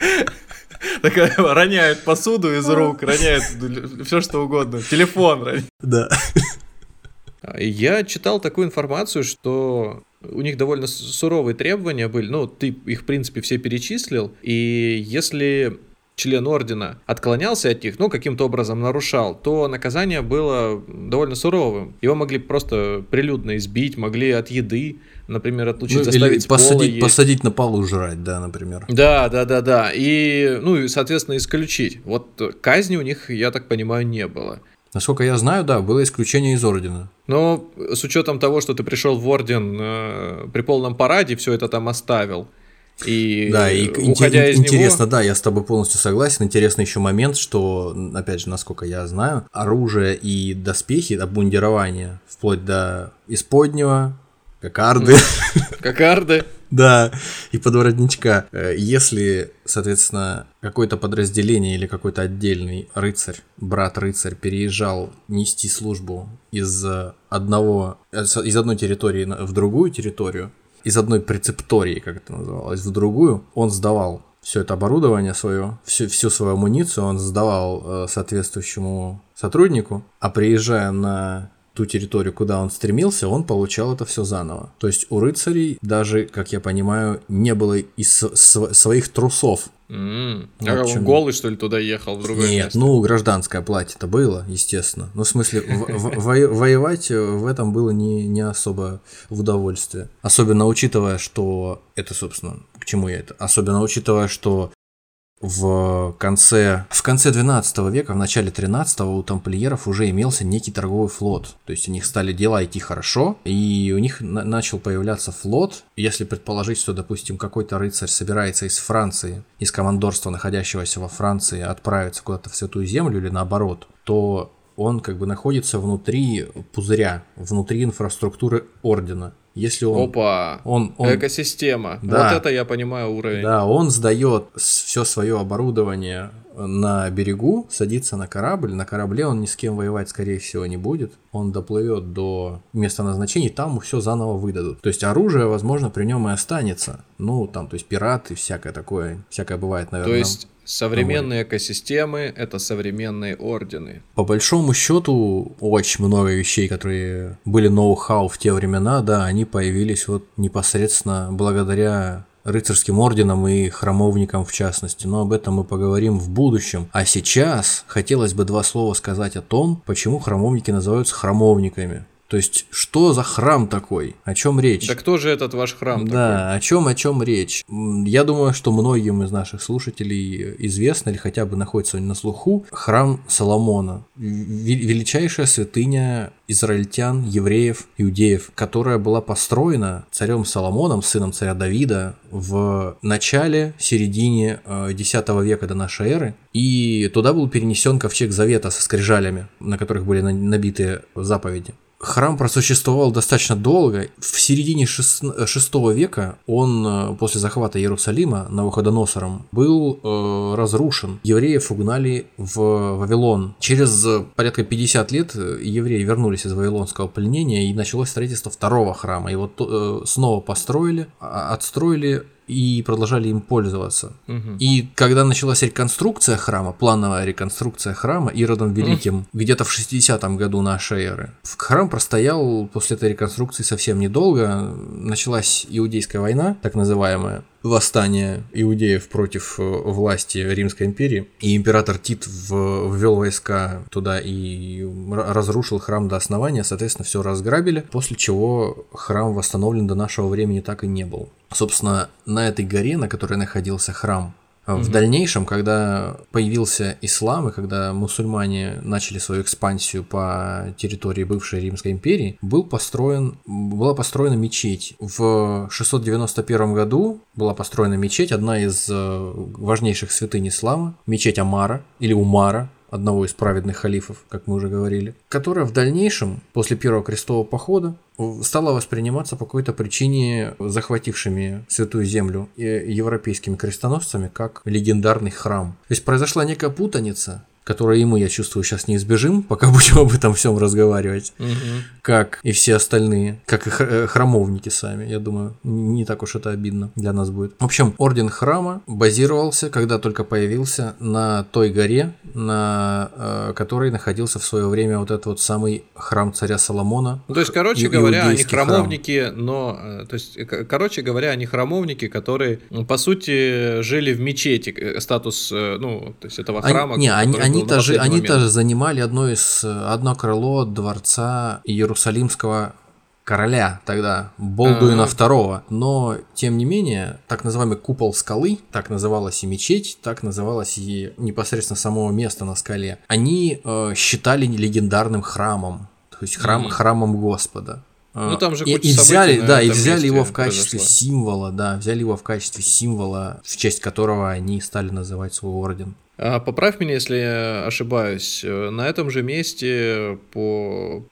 Такая роняет посуду из рук, роняет все что угодно, телефон роняет. Да. Я читал такую информацию, что у них довольно суровые требования были. Ну, ты их, в принципе, все перечислил. И если член ордена отклонялся от них, ну, каким-то образом нарушал, то наказание было довольно суровым. Его могли просто прилюдно избить, могли от еды, например, отлучить, ну, заставить или посадить, есть. посадить на полу жрать, да, например. Да, да, да, да. И, ну, и, соответственно, исключить. Вот казни у них, я так понимаю, не было. Насколько я знаю, да, было исключение из ордена. Но с учетом того, что ты пришел в орден э, при полном параде, все это там оставил, и да, и уходя из интересно, него... да, я с тобой полностью согласен. Интересный еще момент, что, опять же, насколько я знаю, оружие и доспехи, обмундирование, вплоть до исподнего, кокарды. Кокарды. Да, и подворотничка. Э, если, соответственно, какое-то подразделение или какой-то отдельный рыцарь, брат-рыцарь переезжал нести службу из одного, из одной территории в другую территорию, из одной прецептории, как это называлось, в другую, он сдавал все это оборудование свое, всю, всю свою амуницию он сдавал э, соответствующему сотруднику, а приезжая на ту территорию, куда он стремился, он получал это все заново. То есть у рыцарей даже, как я понимаю, не было из своих трусов. Mm. Вот а он голый, что ли, туда ехал в другое Нет, место? ну, гражданское платье-то было, естественно. Ну, в смысле, воевать в этом было не, не особо в удовольствие. Особенно учитывая, что это, собственно, к чему я это? Особенно учитывая, что в конце, в конце 12 века, в начале 13 у тамплиеров уже имелся некий торговый флот. То есть у них стали дела идти хорошо, и у них на- начал появляться флот. Если предположить, что, допустим, какой-то рыцарь собирается из Франции, из командорства, находящегося во Франции, отправиться куда-то в Святую Землю или наоборот, то он как бы находится внутри пузыря, внутри инфраструктуры ордена. Если он... Опа! Он, он, Экосистема. Да, вот это я понимаю уровень. Да, он сдает все свое оборудование на берегу, садится на корабль. На корабле он ни с кем воевать, скорее всего, не будет. Он доплывет до места назначения, там все заново выдадут. То есть оружие, возможно, при нем и останется. Ну, там, то есть пираты, всякое такое, всякое бывает, наверное. То есть Современные экосистемы — это современные ордены. По большому счету, очень много вещей, которые были ноу-хау в те времена, да, они появились вот непосредственно благодаря рыцарским орденам и храмовникам в частности, но об этом мы поговорим в будущем. А сейчас хотелось бы два слова сказать о том, почему храмовники называются храмовниками. То есть, что за храм такой? О чем речь? Да кто же этот ваш храм да, такой? о чем, о чем речь? Я думаю, что многим из наших слушателей известно или хотя бы находится на слуху храм Соломона. Величайшая святыня израильтян, евреев, иудеев, которая была построена царем Соломоном, сыном царя Давида, в начале, середине X э, века до нашей эры. И туда был перенесен ковчег завета со скрижалями, на которых были набиты заповеди храм просуществовал достаточно долго. В середине 6 века он э, после захвата Иерусалима Навуходоносором был э, разрушен. Евреев угнали в Вавилон. Через порядка 50 лет э, евреи вернулись из вавилонского пленения и началось строительство второго храма. Его э, снова построили, а, отстроили и продолжали им пользоваться. Угу. И когда началась реконструкция храма, плановая реконструкция храма Иродом Великим, угу. где-то в 60-м году нашей эры, храм простоял после этой реконструкции совсем недолго. Началась Иудейская война, так называемая, восстание иудеев против э, власти Римской империи, и император Тит ввел войска туда и разрушил храм до основания, соответственно, все разграбили, после чего храм восстановлен до нашего времени так и не был. Собственно, на этой горе, на которой находился храм, в mm дальнейшем, когда появился ислам и когда мусульмане начали свою экспансию по территории бывшей Римской империи, был построен, была построена мечеть. В 691 году была построена мечеть, одна из э, важнейших святынь ислама, мечеть Амара или Умара, одного из праведных халифов, как мы уже говорили, которая в дальнейшем, после первого крестового похода, стала восприниматься по какой-то причине захватившими Святую Землю европейскими крестоносцами как легендарный храм. То есть произошла некая путаница которые и мы, я чувствую, сейчас не избежим, пока будем об этом всем разговаривать, угу. как и все остальные, как и э, храмовники сами, я думаю, не так уж это обидно для нас будет. В общем, орден храма базировался, когда только появился, на той горе, на э, которой находился в свое время вот этот вот самый храм царя Соломона. Ну, то есть, короче говоря, они храмовники, храм. но, э, то есть, короче говоря, они храмовники, которые, по сути, жили в мечети, статус, ну, то есть этого храма. Они, не, они, они они тоже, они тоже занимали одно из одно крыло дворца Иерусалимского короля тогда, Болдуина II. Но, тем не менее, так называемый купол скалы, так называлась и мечеть, так называлось и непосредственно само место на скале, они э, считали легендарным храмом, то есть храм, храмом Господа. Ну там же и, и взяли, да, и взяли его в качестве произошло. символа, да, взяли его в качестве символа, в честь которого они стали называть свой орден. А, поправь меня, если ошибаюсь. На этом же месте, по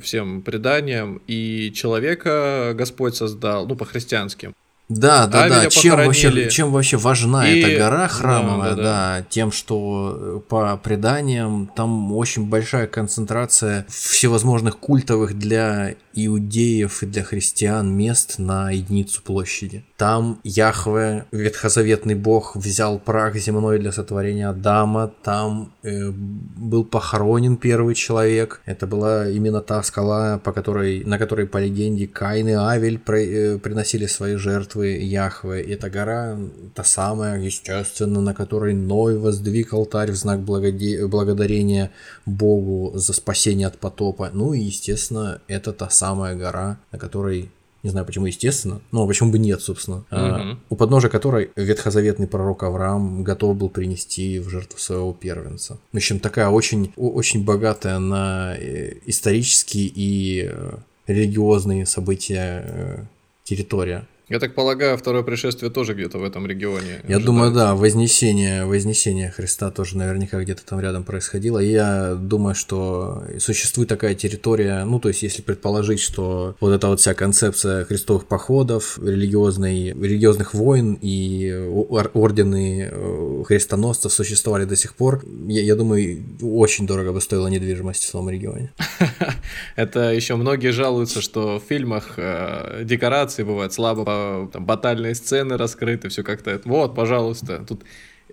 всем преданиям, и человека Господь создал, ну, по христианским. Да, да, Авеля да. Чем вообще, чем вообще важна И- эта гора храмовая, да, да, да, тем, что э, по преданиям там очень большая концентрация всевозможных культовых для иудеев и для христиан мест на единицу площади. Там Яхве, ветхозаветный бог, взял прах земной для сотворения Адама, там э, был похоронен первый человек. Это была именно та скала, по которой, на которой, по легенде, Каин и Авель про- э, приносили свои жертвы Яхве. И эта гора та самая, естественно, на которой Ной воздвиг алтарь в знак благоде- благодарения Богу за спасение от потопа. Ну и, естественно, это та самая гора, на которой не знаю, почему естественно, но почему бы нет, собственно. А, Мгм. у подножия которой ветхозаветный пророк Авраам готов был принести в жертву своего первенца. В общем, такая очень, очень богатая на э, исторические и э, религиозные события э, территория. Я так полагаю, второе пришествие тоже где-то в этом регионе. Я думаю, да, вознесение, вознесение Христа тоже наверняка где-то там рядом происходило. И я думаю, что существует такая территория, ну, то есть, если предположить, что вот эта вот вся концепция крестовых походов, религиозной, религиозных войн и ор- ордены э, крестоносцев существовали до сих пор, я, я думаю, очень дорого бы стоила недвижимость в том регионе. Это еще многие жалуются, что в фильмах э, декорации бывают слабо, по- там, батальные сцены раскрыты, все как-то. Вот, пожалуйста, тут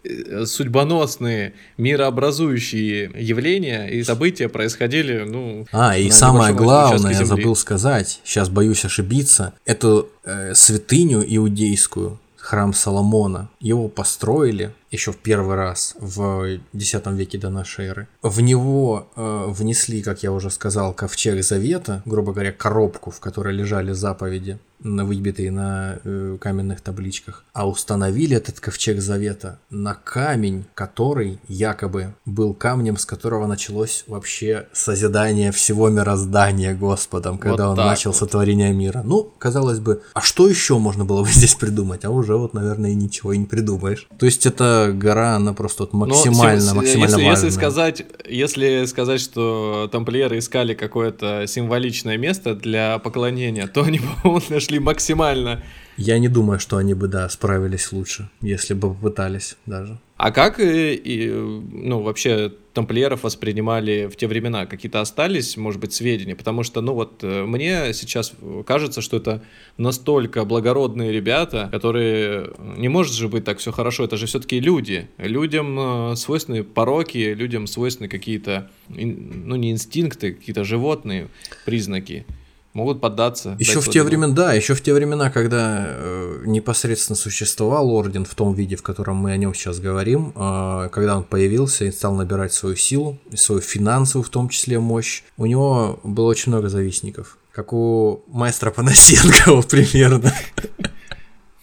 э, судьбоносные, мирообразующие явления и события происходили, ну... А, и самое главное, я забыл сказать, сейчас боюсь ошибиться, эту э, святыню иудейскую, храм Соломона, его построили еще в первый раз в X веке до нашей эры. В него э, внесли, как я уже сказал, ковчег завета, грубо говоря, коробку, в которой лежали заповеди, выбитые на э, каменных табличках, а установили этот ковчег завета на камень, который якобы был камнем, с которого началось вообще созидание всего мироздания Господом, когда он так начал вот. сотворение мира. Ну, казалось бы, а что еще можно было бы здесь придумать? А уже вот, наверное, и ничего и не придумаешь. То есть эта гора, она просто вот Но максимально, сим- максимально если, важная. если сказать, если сказать, что тамплиеры искали какое-то символичное место для поклонения, то они, по-моему, нашли максимально. Я не думаю, что они бы, да, справились лучше, если бы попытались даже. А как, и, и, ну, вообще тамплиеров воспринимали в те времена? Какие-то остались, может быть, сведения? Потому что, ну, вот э, мне сейчас кажется, что это настолько благородные ребята, которые... Не может же быть так все хорошо, это же все-таки люди. Людям э, свойственны пороки, людям свойственны какие-то, ну, не инстинкты, какие-то животные признаки. Могут поддаться. Еще в те времена, да, еще в те времена, когда э, непосредственно существовал орден в том виде, в котором мы о нем сейчас говорим, э, когда он появился и стал набирать свою силу, свою финансовую в том числе мощь, у него было очень много завистников. Как у маэстро Панасенкова примерно.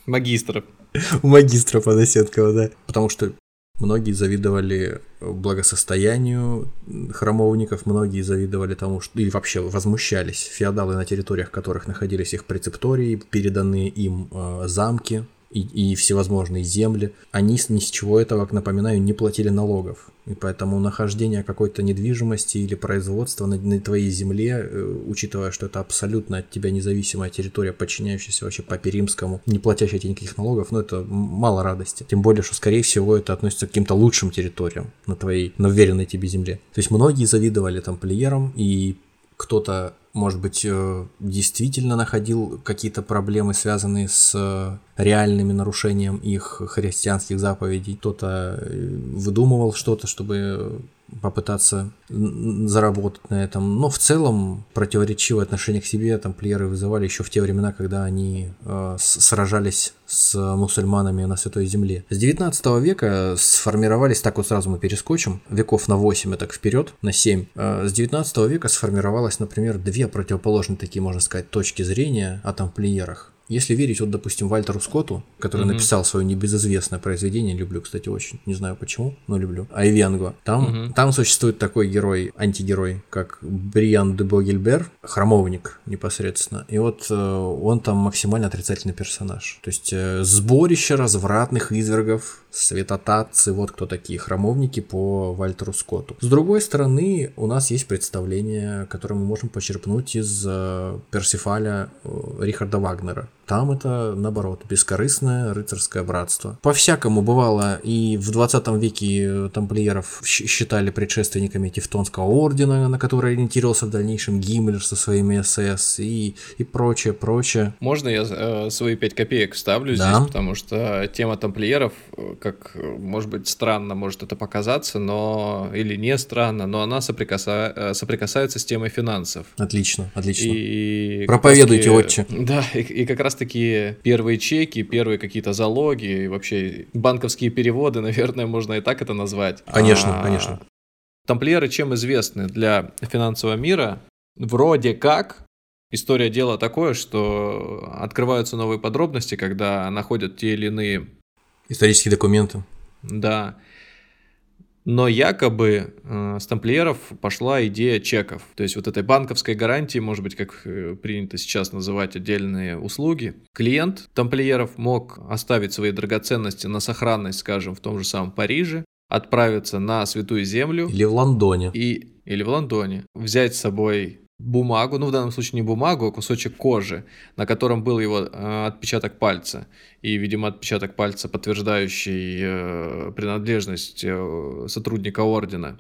Магистров. У магистра Панасенкова, да. Потому что многие завидовали благосостоянию храмовников, многие завидовали тому, что... или вообще возмущались феодалы, на территориях которых находились их прецептории, переданные им э, замки и, и всевозможные земли. Они ни с чего этого, напоминаю, не платили налогов. И поэтому нахождение какой-то недвижимости или производства на, на твоей земле, э, учитывая, что это абсолютно от тебя независимая территория, подчиняющаяся вообще папе римскому, не платящая тебе никаких налогов, ну это мало радости. Тем более, что скорее всего это относится к каким-то лучшим территориям на твоей, на уверенной тебе земле. То есть многие завидовали тамплиерам, и кто-то, может быть, э, действительно находил какие-то проблемы, связанные с э, реальными нарушением их христианских заповедей. Кто-то э, выдумывал что-то, чтобы попытаться заработать на этом. Но в целом противоречивое отношение к себе тамплиеры вызывали еще в те времена, когда они э, сражались с мусульманами на Святой Земле. С 19 века сформировались, так вот сразу мы перескочим, веков на 8 и так вперед, на 7. Э, С 19 века сформировалось, например, две противоположные такие, можно сказать, точки зрения о тамплиерах. Если верить, вот, допустим, Вальтеру Скотту, который Мгм. написал свое небезызвестное произведение, люблю, кстати, очень, не знаю почему, но люблю, Айвенго, там, Мгм. там существует такой герой, антигерой, как Бриан де Богельбер, храмовник непосредственно, и вот э, он там максимально отрицательный персонаж. То есть э, сборище развратных извергов, светотатцы, вот кто такие храмовники по Вальтеру Скотту. С другой стороны, у нас есть представление, которое мы можем почерпнуть из э, Персифаля э, Рихарда Вагнера. Там это, наоборот, бескорыстное рыцарское братство. По-всякому бывало, и в 20 веке тамплиеров считали предшественниками Тевтонского ордена, на который ориентировался в дальнейшем Гиммлер со своими СС и, и прочее, прочее. Можно я э, свои 5 копеек вставлю да. здесь, потому что тема тамплиеров, э, как, может быть, странно может это показаться, но или не странно, но она соприкаса... Э, соприкасается с темой финансов. Отлично, отлично. И Проповедуйте, отче. Да, и, и как раз таки первые чеки, первые какие-то залоги, и вообще банковские переводы, наверное, можно и так это назвать. Конечно, а, конечно. Тамплиеры чем известны для финансового мира? Вроде как история дела такое, что открываются новые подробности, когда находят те или иные исторические документы. Да. Но якобы э, с тамплиеров пошла идея чеков. То есть вот этой банковской гарантии, может быть, как э, принято сейчас называть отдельные услуги. Клиент тамплиеров мог оставить свои драгоценности на сохранность, скажем, в том же самом Париже, отправиться на Святую Землю. Или в Лондоне. И, или в Лондоне. Взять с собой бумагу, ну в данном случае не бумагу, а кусочек кожи, на котором был его э, отпечаток пальца. И, видимо, отпечаток пальца, подтверждающий э, принадлежность э, сотрудника ордена.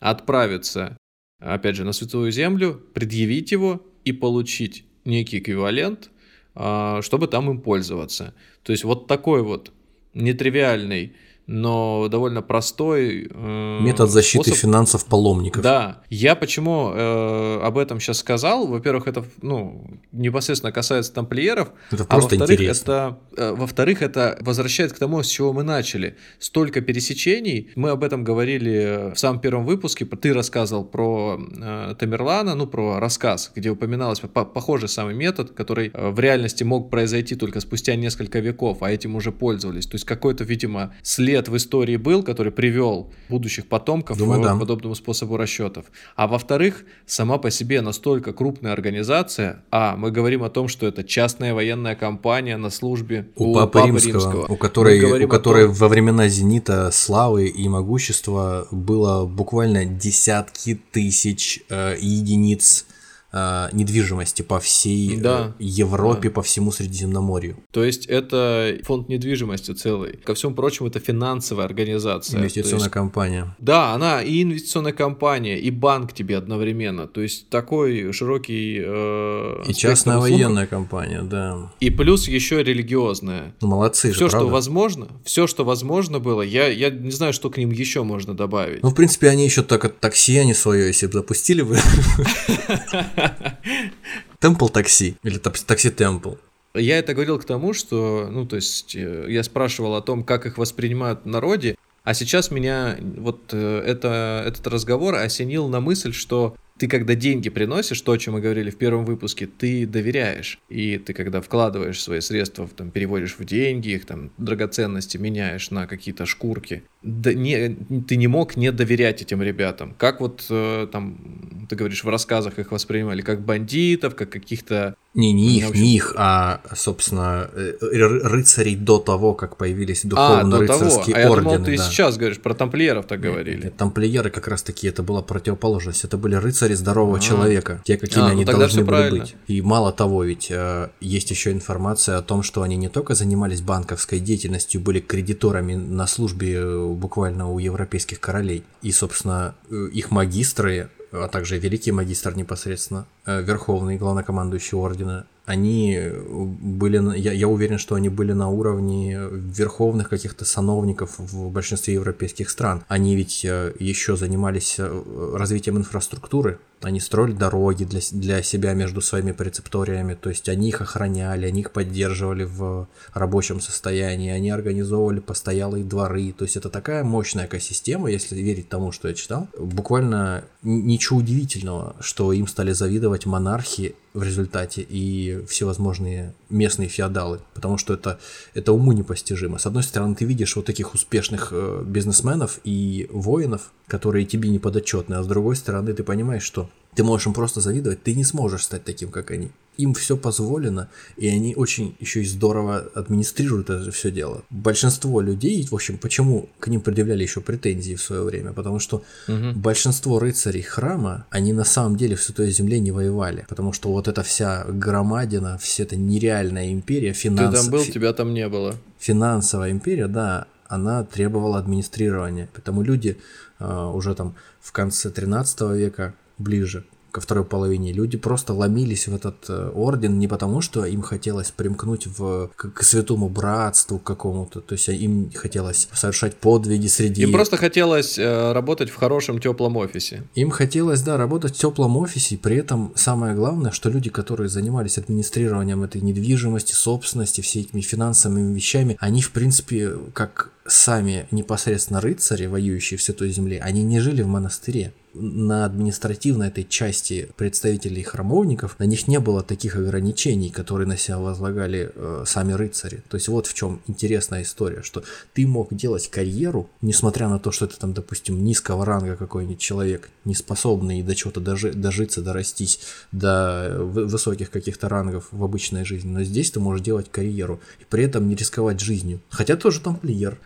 Отправиться, опять же, на Святую Землю, предъявить его и получить некий эквивалент, э, чтобы там им пользоваться. То есть вот такой вот нетривиальный но довольно простой э, метод защиты способ. финансов паломников. Да, я почему э, об этом сейчас сказал? Во-первых, это ну непосредственно касается тамплиеров, это а во-вторых, это э, во-вторых, это возвращает к тому, с чего мы начали. Столько пересечений. Мы об этом говорили в самом первом выпуске. Ты рассказывал про э, Тамерлана, ну про рассказ, где упоминалось по похожий самый метод, который э, в реальности мог произойти только спустя несколько веков, а этим уже пользовались. То есть какой-то, видимо, след след в истории был, который привел будущих потомков Думаю, к да. подобному способу расчетов. А во-вторых, сама по себе настолько крупная организация, а мы говорим о том, что это частная военная компания на службе у, у Папы, Папы Римского, Римского, у которой, у которой том... во времена зенита славы и могущества было буквально десятки тысяч э, единиц э, недвижимости по всей да, э, Европе, да. по всему Средиземноморью. То есть это фонд недвижимости целый. Ко всему прочему, это финансовая организация. Инвестиционная есть, компания. Да, она и инвестиционная компания, и банк тебе одновременно. То есть такой широкий... Э, и частная услуг. военная компания, да. И плюс еще религиозная. Ну, молодцы Все, же, что возможно, все, что возможно было, я, я не знаю, что к ним еще можно добавить. Ну, в принципе, они еще так от такси они свое, если бы запустили бы. Темпл такси или такси Темпл. Я это говорил к тому, что, ну, то есть, э, я спрашивал о том, как их воспринимают в народе, а сейчас меня вот э, это, этот разговор осенил на мысль, что ты когда деньги приносишь, то, о чем мы говорили в первом выпуске, ты доверяешь. И ты когда вкладываешь свои средства, там, переводишь в деньги, их там драгоценности меняешь на какие-то шкурки, да не, ты не мог не доверять этим ребятам. Как вот э, там, ты говоришь, в рассказах их воспринимали как бандитов, как каких-то не, не их, не их, а, собственно, э, рыцарей до того, как появились духовно-рыцарские а, ордены. А я думал, ты да. сейчас говоришь, про тамплиеров так говорили. Нет, тамплиеры как раз-таки, это была противоположность. Это были рыцари здорового а. человека, те, какими а, они ну, должны были правильно. быть. И мало того, ведь э, есть еще информация о том, что они не только занимались банковской деятельностью, были кредиторами на службе э, буквально у европейских королей. И, собственно, э, их магистры а также великий магистр непосредственно, э, верховный главнокомандующий ордена, они были, я, я уверен, что они были на уровне верховных каких-то сановников в большинстве европейских стран. Они ведь э, еще занимались э, развитием инфраструктуры, они строили дороги для, для себя между своими прецепториями, то есть они их охраняли, они их поддерживали в рабочем состоянии, они организовывали постоялые дворы, то есть это такая мощная экосистема, если верить тому, что я читал. Буквально ничего удивительного, что им стали завидовать монархи в результате и всевозможные местные феодалы, потому что это, это уму непостижимо. С одной стороны, ты видишь вот таких успешных э, бизнесменов и воинов, которые тебе не подотчетны, а с другой стороны, ты понимаешь, что ты можешь им просто завидовать, ты не сможешь стать таким, как они. Им все позволено, и они очень еще и здорово администрируют это все дело. Большинство людей, в общем, почему к ним предъявляли еще претензии в свое время, потому что угу. большинство рыцарей храма, они на самом деле в Святой Земле не воевали, потому что вот эта вся громадина, вся эта нереальная империя, финанс... Ты там был, тебя там не было. Финансовая империя, да, она требовала администрирования, поэтому люди э, уже там в конце 13 века ближе ко второй половине, люди просто ломились в этот э, орден не потому, что им хотелось примкнуть в, к, к святому братству какому-то, то есть им хотелось совершать подвиги среди... Им просто хотелось э, работать в хорошем теплом офисе. Им хотелось, да, работать в теплом офисе, при этом самое главное, что люди, которые занимались администрированием этой недвижимости, собственности, всеми этими финансовыми вещами, они, в принципе, как сами непосредственно рыцари, воюющие в Святой Земле, они не жили в монастыре на административной этой части представителей храмовников, на них не было таких ограничений, которые на себя возлагали э, сами рыцари. То есть вот в чем интересная история, что ты мог делать карьеру, несмотря на то, что ты там, допустим, низкого ранга какой-нибудь человек, не способный до чего-то дожи, дожиться, дорастись до высоких каких-то рангов в обычной жизни. Но здесь ты можешь делать карьеру и при этом не рисковать жизнью. Хотя тоже тамплиер.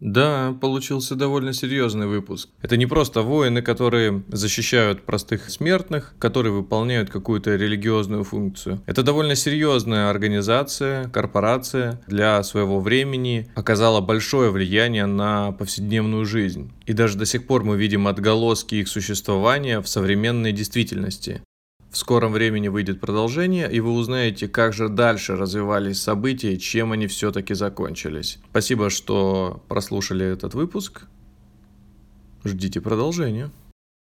Да, получился довольно серьезный выпуск. Это не просто воины, которые защищают простых смертных, которые выполняют какую-то религиозную функцию. Это довольно серьезная организация, корпорация для своего времени оказала большое влияние на повседневную жизнь. И даже до сих пор мы видим отголоски их существования в современной действительности. В скором времени выйдет продолжение, и вы узнаете, как же дальше развивались события чем они все-таки закончились. Спасибо, что прослушали этот выпуск. Ждите продолжения.